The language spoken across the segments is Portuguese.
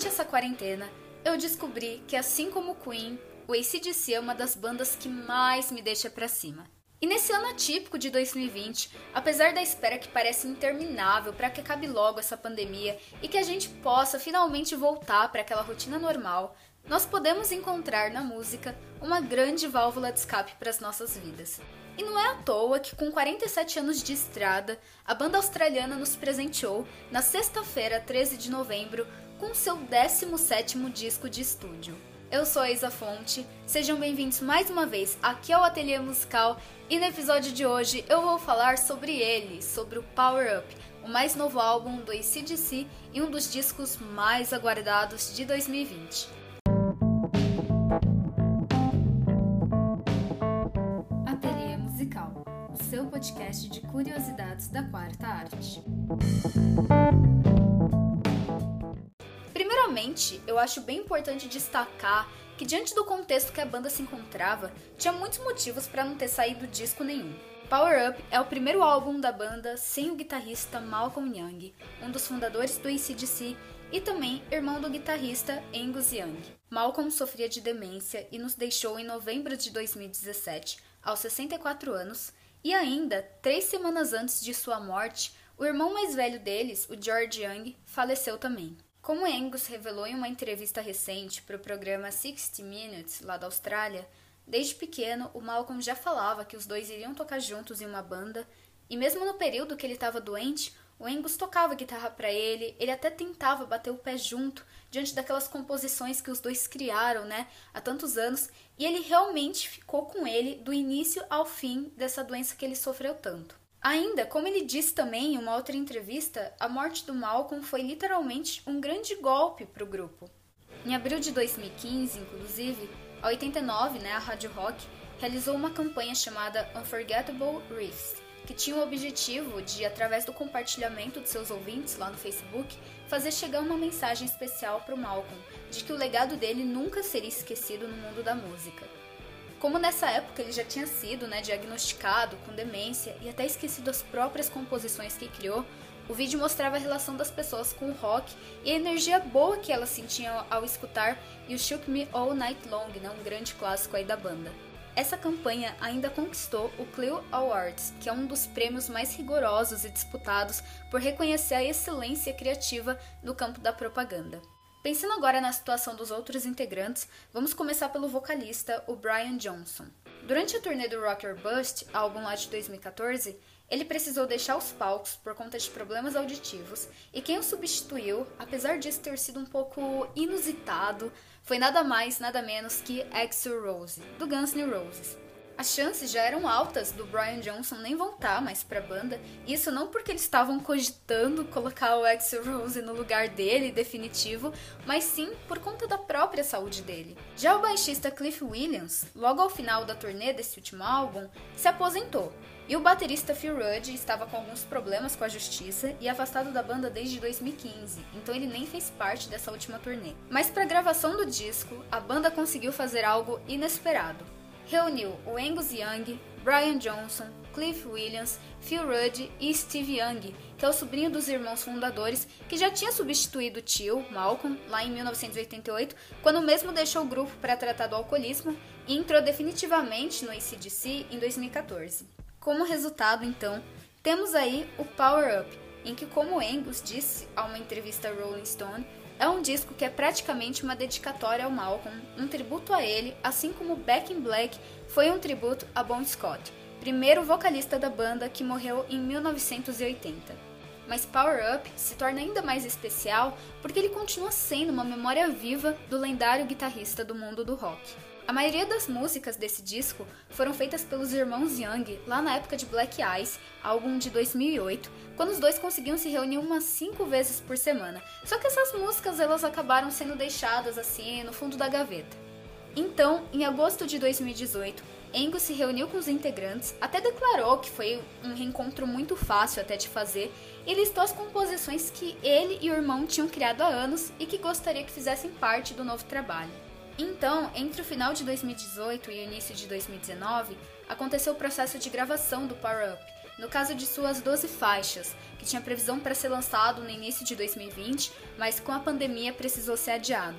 Durante essa quarentena, eu descobri que, assim como Queen, o ACDC é uma das bandas que mais me deixa pra cima. E nesse ano atípico de 2020, apesar da espera que parece interminável para que acabe logo essa pandemia e que a gente possa finalmente voltar para aquela rotina normal, nós podemos encontrar na música uma grande válvula de escape para as nossas vidas. E não é à toa que, com 47 anos de estrada, a banda australiana nos presenteou, na sexta-feira, 13 de novembro, com seu 17º disco de estúdio. Eu sou a Isa Fonte, sejam bem-vindos mais uma vez aqui ao Ateliê Musical e no episódio de hoje eu vou falar sobre ele, sobre o Power Up, o mais novo álbum do ACDC e um dos discos mais aguardados de 2020. Ateliê Musical, o seu podcast de curiosidades da quarta arte. Primeiramente, eu acho bem importante destacar que, diante do contexto que a banda se encontrava, tinha muitos motivos para não ter saído disco nenhum. Power Up é o primeiro álbum da banda sem o guitarrista Malcolm Young, um dos fundadores do ACDC e também irmão do guitarrista Angus Young. Malcolm sofria de demência e nos deixou em novembro de 2017, aos 64 anos, e ainda, três semanas antes de sua morte, o irmão mais velho deles, o George Young, faleceu também. Como Angus revelou em uma entrevista recente para o programa 60 Minutes, lá da Austrália, desde pequeno o Malcolm já falava que os dois iriam tocar juntos em uma banda, e mesmo no período que ele estava doente, o Angus tocava guitarra para ele, ele até tentava bater o pé junto diante daquelas composições que os dois criaram, né, há tantos anos, e ele realmente ficou com ele do início ao fim dessa doença que ele sofreu tanto. Ainda, como ele disse também em uma outra entrevista, a morte do Malcolm foi literalmente um grande golpe para o grupo. Em abril de 2015, inclusive, a 89, né, a Rádio Rock, realizou uma campanha chamada Unforgettable Riffs, que tinha o objetivo de, através do compartilhamento de seus ouvintes lá no Facebook, fazer chegar uma mensagem especial para o Malcolm, de que o legado dele nunca seria esquecido no mundo da música. Como nessa época ele já tinha sido né, diagnosticado com demência e até esquecido as próprias composições que criou, o vídeo mostrava a relação das pessoas com o rock e a energia boa que elas sentiam ao escutar e o Shook Me All Night Long, né, um grande clássico aí da banda. Essa campanha ainda conquistou o Clio Awards, que é um dos prêmios mais rigorosos e disputados por reconhecer a excelência criativa no campo da propaganda. Pensando agora na situação dos outros integrantes, vamos começar pelo vocalista, o Brian Johnson. Durante a turnê do Rock or Bust, álbum lá de 2014, ele precisou deixar os palcos por conta de problemas auditivos, e quem o substituiu, apesar disso ter sido um pouco inusitado, foi nada mais, nada menos que Axl Rose, do Guns N' Roses. As chances já eram altas do Brian Johnson nem voltar mais para a banda, isso não porque eles estavam cogitando colocar o Axl Rose no lugar dele definitivo, mas sim por conta da própria saúde dele. Já o baixista Cliff Williams, logo ao final da turnê desse último álbum, se aposentou. E o baterista Phil Rudd estava com alguns problemas com a justiça e afastado da banda desde 2015, então ele nem fez parte dessa última turnê. Mas para a gravação do disco, a banda conseguiu fazer algo inesperado reuniu o Angus Young, Brian Johnson, Cliff Williams, Phil Rudd e Steve Young, que é o sobrinho dos irmãos fundadores, que já tinha substituído o tio, Malcolm, lá em 1988, quando mesmo deixou o grupo para tratar do alcoolismo e entrou definitivamente no ACDC em 2014. Como resultado, então, temos aí o Power Up, em que, como Angus disse a uma entrevista Rolling Stone, é um disco que é praticamente uma dedicatória ao Malcolm, um tributo a ele, assim como Back in Black foi um tributo a Bon Scott, primeiro vocalista da banda que morreu em 1980. Mas Power Up se torna ainda mais especial porque ele continua sendo uma memória viva do lendário guitarrista do mundo do rock. A maioria das músicas desse disco foram feitas pelos irmãos Young lá na época de Black Eyes, álbum de 2008, quando os dois conseguiam se reunir umas 5 vezes por semana. Só que essas músicas elas acabaram sendo deixadas assim no fundo da gaveta. Então, em agosto de 2018, Angus se reuniu com os integrantes, até declarou que foi um reencontro muito fácil até de fazer e listou as composições que ele e o irmão tinham criado há anos e que gostaria que fizessem parte do novo trabalho. Então, entre o final de 2018 e o início de 2019, aconteceu o processo de gravação do Power Up, no caso de suas 12 faixas, que tinha previsão para ser lançado no início de 2020, mas com a pandemia precisou ser adiado.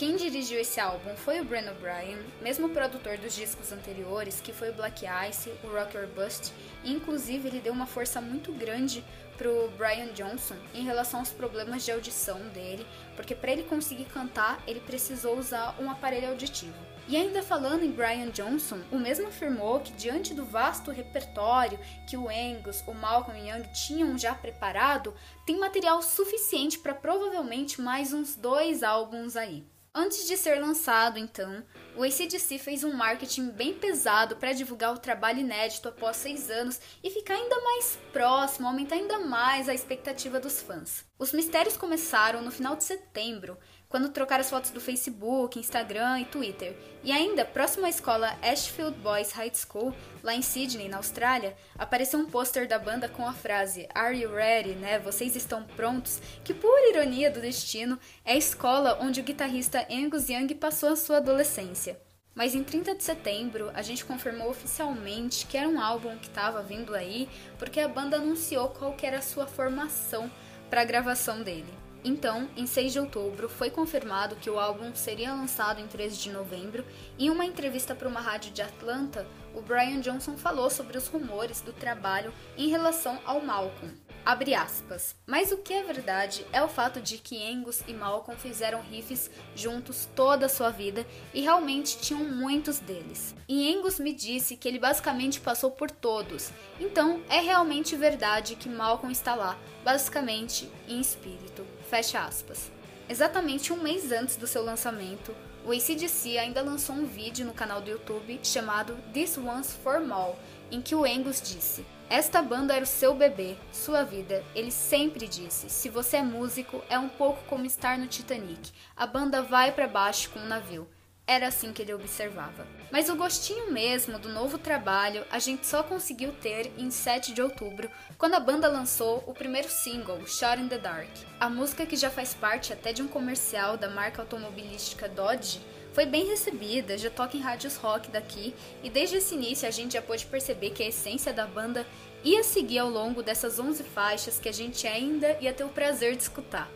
Quem dirigiu esse álbum foi o Brennan Bryan, mesmo produtor dos discos anteriores, que foi o Black Ice, o Rock or Bust, e inclusive ele deu uma força muito grande pro Brian Johnson em relação aos problemas de audição dele, porque para ele conseguir cantar, ele precisou usar um aparelho auditivo. E ainda falando em Brian Johnson, o mesmo afirmou que diante do vasto repertório que o Angus, o Malcolm Young tinham já preparado, tem material suficiente para provavelmente mais uns dois álbuns aí. Antes de ser lançado, então, o ACDC fez um marketing bem pesado para divulgar o trabalho inédito após seis anos e ficar ainda mais próximo, aumentar ainda mais a expectativa dos fãs. Os mistérios começaram no final de setembro, quando trocaram as fotos do Facebook, Instagram e Twitter. E ainda, próximo à escola Ashfield Boys High School, lá em Sydney, na Austrália, apareceu um pôster da banda com a frase Are you ready, né? Vocês estão prontos? Que por ironia do destino, é a escola onde o guitarrista Angus Young passou a sua adolescência. Mas em 30 de setembro, a gente confirmou oficialmente que era um álbum que estava vindo aí, porque a banda anunciou qual era a sua formação para a gravação dele. Então, em 6 de outubro, foi confirmado que o álbum seria lançado em 13 de novembro. Em uma entrevista para uma rádio de Atlanta, o Brian Johnson falou sobre os rumores do trabalho em relação ao Malcolm. Abre aspas. Mas o que é verdade é o fato de que Angus e Malcolm fizeram riffs juntos toda a sua vida e realmente tinham muitos deles. E Angus me disse que ele basicamente passou por todos. Então é realmente verdade que Malcolm está lá, basicamente em espírito. Fecha aspas. Exatamente um mês antes do seu lançamento, o ACDC ainda lançou um vídeo no canal do YouTube chamado This One's for Mal, em que o Angus disse: Esta banda era o seu bebê, sua vida. Ele sempre disse: se você é músico, é um pouco como estar no Titanic. A banda vai para baixo com o navio. Era assim que ele observava. Mas o gostinho mesmo do novo trabalho a gente só conseguiu ter em 7 de outubro, quando a banda lançou o primeiro single, Shot in the Dark. A música, que já faz parte até de um comercial da marca automobilística Dodge, foi bem recebida, já toca em rádios rock daqui, e desde esse início a gente já pôde perceber que a essência da banda ia seguir ao longo dessas 11 faixas que a gente ainda ia ter o prazer de escutar.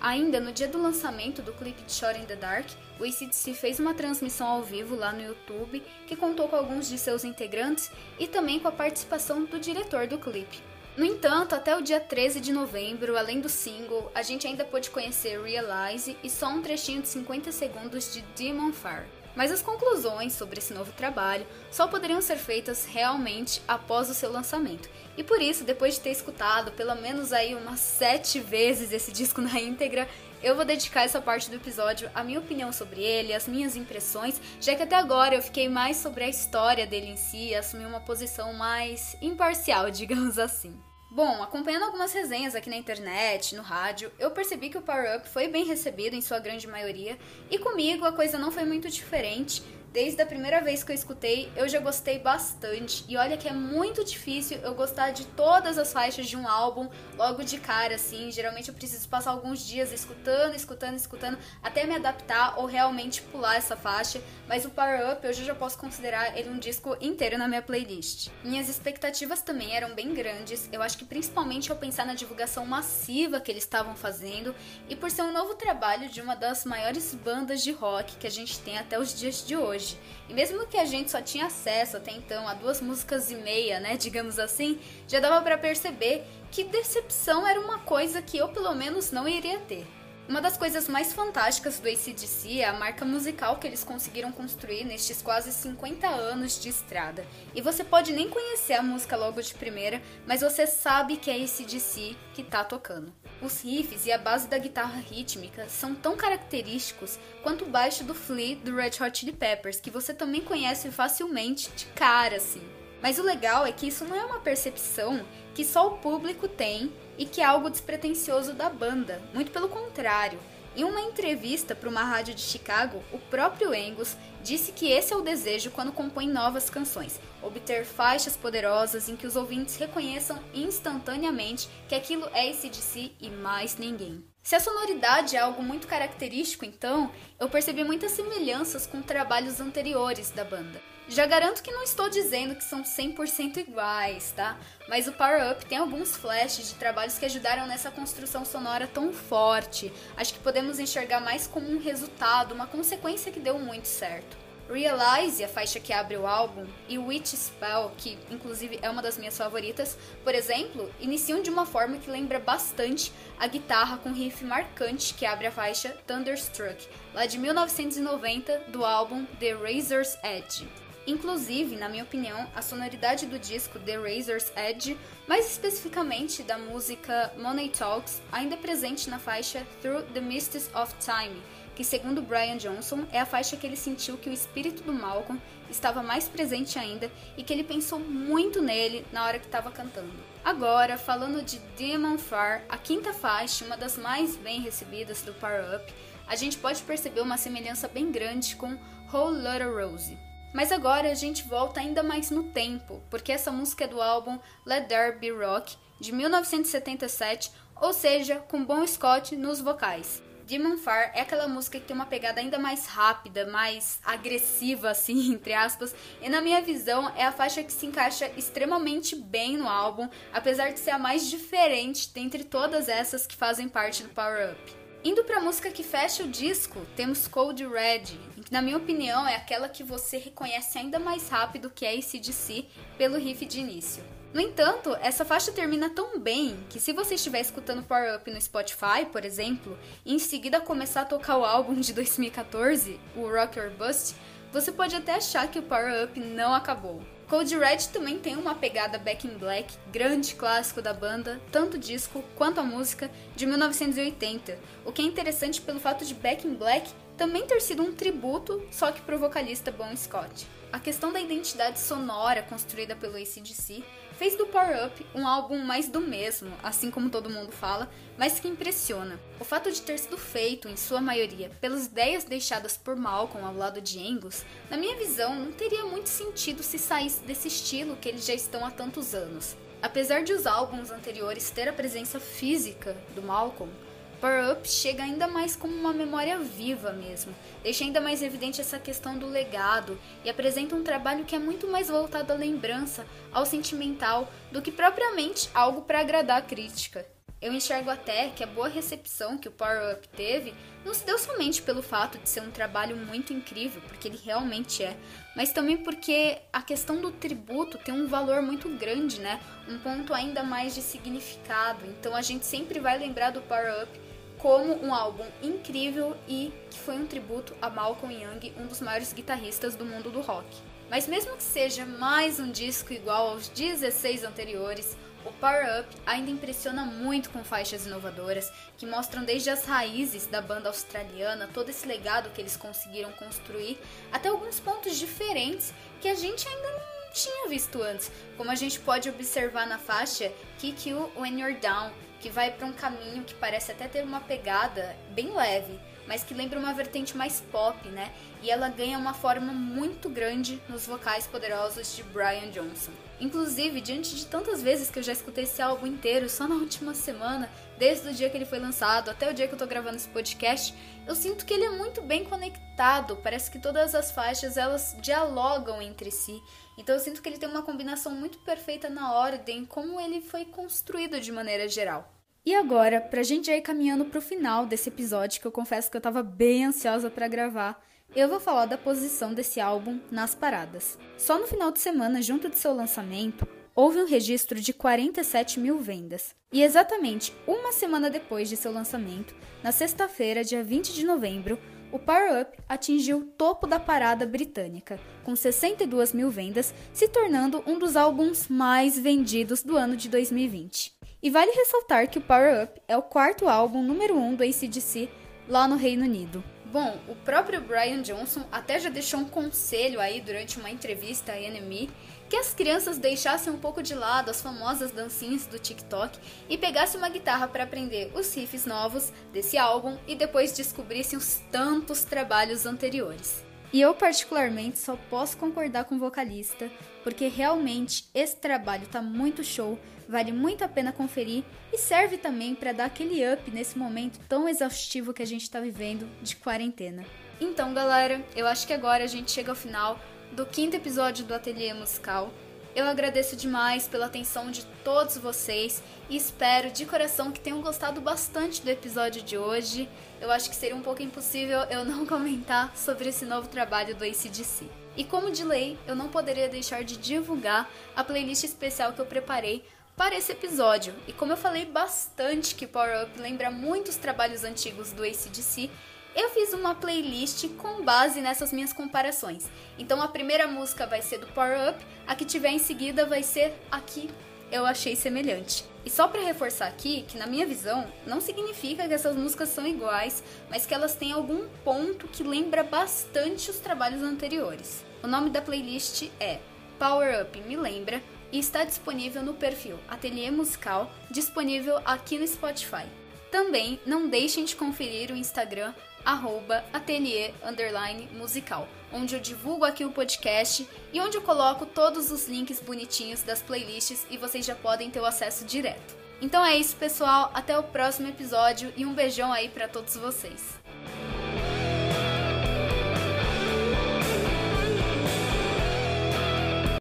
Ainda no dia do lançamento do clipe de Shot in the Dark, o ACDC fez uma transmissão ao vivo lá no YouTube que contou com alguns de seus integrantes e também com a participação do diretor do clipe. No entanto, até o dia 13 de novembro, além do single, a gente ainda pôde conhecer Realize e só um trechinho de 50 segundos de Demon Fire. Mas as conclusões sobre esse novo trabalho só poderiam ser feitas realmente após o seu lançamento. E por isso, depois de ter escutado pelo menos aí umas sete vezes esse disco na íntegra, eu vou dedicar essa parte do episódio à minha opinião sobre ele, as minhas impressões, já que até agora eu fiquei mais sobre a história dele em si e assumi uma posição mais imparcial, digamos assim. Bom, acompanhando algumas resenhas aqui na internet, no rádio, eu percebi que o Power Up foi bem recebido em sua grande maioria, e comigo a coisa não foi muito diferente. Desde a primeira vez que eu escutei, eu já gostei bastante. E olha que é muito difícil eu gostar de todas as faixas de um álbum logo de cara, assim. Geralmente eu preciso passar alguns dias escutando, escutando, escutando, até me adaptar ou realmente pular essa faixa. Mas o Power Up eu já posso considerar ele um disco inteiro na minha playlist. Minhas expectativas também eram bem grandes. Eu acho que principalmente ao pensar na divulgação massiva que eles estavam fazendo e por ser um novo trabalho de uma das maiores bandas de rock que a gente tem até os dias de hoje hoje. E mesmo que a gente só tinha acesso até então a duas músicas e meia, né, digamos assim, já dava para perceber que decepção era uma coisa que eu pelo menos não iria ter. Uma das coisas mais fantásticas do ACDC é a marca musical que eles conseguiram construir nestes quase 50 anos de estrada. E você pode nem conhecer a música logo de primeira, mas você sabe que é ACDC que tá tocando. Os riffs e a base da guitarra rítmica são tão característicos quanto o baixo do Flea do Red Hot Chili Peppers, que você também conhece facilmente de cara assim. Mas o legal é que isso não é uma percepção que só o público tem e que é algo despretensioso da banda, muito pelo contrário. Em uma entrevista para uma rádio de Chicago, o próprio Angus disse que esse é o desejo quando compõe novas canções: obter faixas poderosas em que os ouvintes reconheçam instantaneamente que aquilo é esse de si e mais ninguém. Se a sonoridade é algo muito característico, então, eu percebi muitas semelhanças com trabalhos anteriores da banda. Já garanto que não estou dizendo que são 100% iguais, tá? Mas o Power Up tem alguns flashes de trabalhos que ajudaram nessa construção sonora tão forte. Acho que podemos enxergar mais como um resultado, uma consequência que deu muito certo. Realize, a faixa que abre o álbum, e Witch Spell, que inclusive é uma das minhas favoritas, por exemplo, iniciam de uma forma que lembra bastante a guitarra com riff marcante que abre a faixa Thunderstruck, lá de 1990, do álbum The Razor's Edge. Inclusive, na minha opinião, a sonoridade do disco The Razor's Edge, mais especificamente da música Money Talks, ainda é presente na faixa Through the Mists of Time, que segundo Brian Johnson é a faixa que ele sentiu que o espírito do Malcolm estava mais presente ainda e que ele pensou muito nele na hora que estava cantando. Agora, falando de Demon Far, a quinta faixa, uma das mais bem recebidas do Power Up, a gente pode perceber uma semelhança bem grande com Whole Lotta Rose. Mas agora a gente volta ainda mais no tempo, porque essa música é do álbum Let There Be Rock, de 1977, ou seja, com Bon Scott nos vocais. Demon Far é aquela música que tem uma pegada ainda mais rápida, mais agressiva, assim, entre aspas, e na minha visão é a faixa que se encaixa extremamente bem no álbum, apesar de ser a mais diferente dentre todas essas que fazem parte do Power Up. Indo para a música que fecha o disco, temos Cold Red, na minha opinião é aquela que você reconhece ainda mais rápido que é ACDC pelo riff de início. No entanto, essa faixa termina tão bem que se você estiver escutando Power Up no Spotify, por exemplo, e em seguida começar a tocar o álbum de 2014, o Rock or Bust, você pode até achar que o Power Up não acabou. Cold Red também tem uma pegada Back in Black, grande clássico da banda, tanto disco quanto a música, de 1980, o que é interessante pelo fato de Back in Black também ter sido um tributo, só que pro vocalista Bon Scott. A questão da identidade sonora construída pelo ACDC fez do Power Up um álbum mais do mesmo, assim como todo mundo fala, mas que impressiona. O fato de ter sido feito, em sua maioria, pelas ideias deixadas por Malcolm ao lado de Angus, na minha visão, não teria muito sentido se saísse desse estilo que eles já estão há tantos anos. Apesar de os álbuns anteriores ter a presença física do Malcolm, Power Up chega ainda mais como uma memória viva mesmo, deixa ainda mais evidente essa questão do legado e apresenta um trabalho que é muito mais voltado à lembrança, ao sentimental, do que propriamente algo para agradar a crítica. Eu enxergo até que a boa recepção que o Power Up teve não se deu somente pelo fato de ser um trabalho muito incrível, porque ele realmente é, mas também porque a questão do tributo tem um valor muito grande, né? Um ponto ainda mais de significado. Então a gente sempre vai lembrar do Power Up como um álbum incrível e que foi um tributo a Malcolm Young, um dos maiores guitarristas do mundo do rock. Mas mesmo que seja mais um disco igual aos 16 anteriores, o Power Up ainda impressiona muito com faixas inovadoras que mostram desde as raízes da banda australiana, todo esse legado que eles conseguiram construir, até alguns pontos diferentes que a gente ainda não tinha visto antes, como a gente pode observar na faixa Kick You When You're Down, que vai para um caminho que parece até ter uma pegada bem leve, mas que lembra uma vertente mais pop, né? E ela ganha uma forma muito grande nos vocais poderosos de Brian Johnson. Inclusive, diante de tantas vezes que eu já escutei esse álbum inteiro só na última semana, desde o dia que ele foi lançado até o dia que eu tô gravando esse podcast, eu sinto que ele é muito bem conectado. Parece que todas as faixas elas dialogam entre si. Então eu sinto que ele tem uma combinação muito perfeita na ordem, como ele foi construído de maneira geral. E agora, pra gente ir caminhando pro final desse episódio, que eu confesso que eu tava bem ansiosa para gravar, eu vou falar da posição desse álbum nas paradas. Só no final de semana, junto de seu lançamento, houve um registro de 47 mil vendas. E exatamente uma semana depois de seu lançamento, na sexta-feira, dia 20 de novembro, o Power Up atingiu o topo da parada britânica, com 62 mil vendas, se tornando um dos álbuns mais vendidos do ano de 2020. E vale ressaltar que o Power Up é o quarto álbum número 1 um do ACDC lá no Reino Unido. Bom, o próprio Brian Johnson até já deixou um conselho aí durante uma entrevista à NME que as crianças deixassem um pouco de lado as famosas dancinhas do TikTok e pegassem uma guitarra para aprender os riffs novos desse álbum e depois descobrissem os tantos trabalhos anteriores. E eu particularmente só posso concordar com o vocalista, porque realmente esse trabalho tá muito show, vale muito a pena conferir e serve também para dar aquele up nesse momento tão exaustivo que a gente está vivendo de quarentena. Então, galera, eu acho que agora a gente chega ao final do quinto episódio do Ateliê Musical. Eu agradeço demais pela atenção de todos vocês e espero de coração que tenham gostado bastante do episódio de hoje. Eu acho que seria um pouco impossível eu não comentar sobre esse novo trabalho do ACDC. E como de lei, eu não poderia deixar de divulgar a playlist especial que eu preparei para esse episódio. E como eu falei bastante que Power Up lembra muitos trabalhos antigos do ACDC, eu fiz uma playlist com base nessas minhas comparações. Então a primeira música vai ser do Power Up, a que tiver em seguida vai ser aqui eu achei semelhante. E só para reforçar aqui que na minha visão não significa que essas músicas são iguais, mas que elas têm algum ponto que lembra bastante os trabalhos anteriores. O nome da playlist é Power Up Me Lembra e está disponível no perfil Ateliê Musical, disponível aqui no Spotify. Também não deixem de conferir o Instagram arroba ateliê underline musical, onde eu divulgo aqui o podcast e onde eu coloco todos os links bonitinhos das playlists e vocês já podem ter o acesso direto. Então é isso, pessoal. Até o próximo episódio e um beijão aí para todos vocês.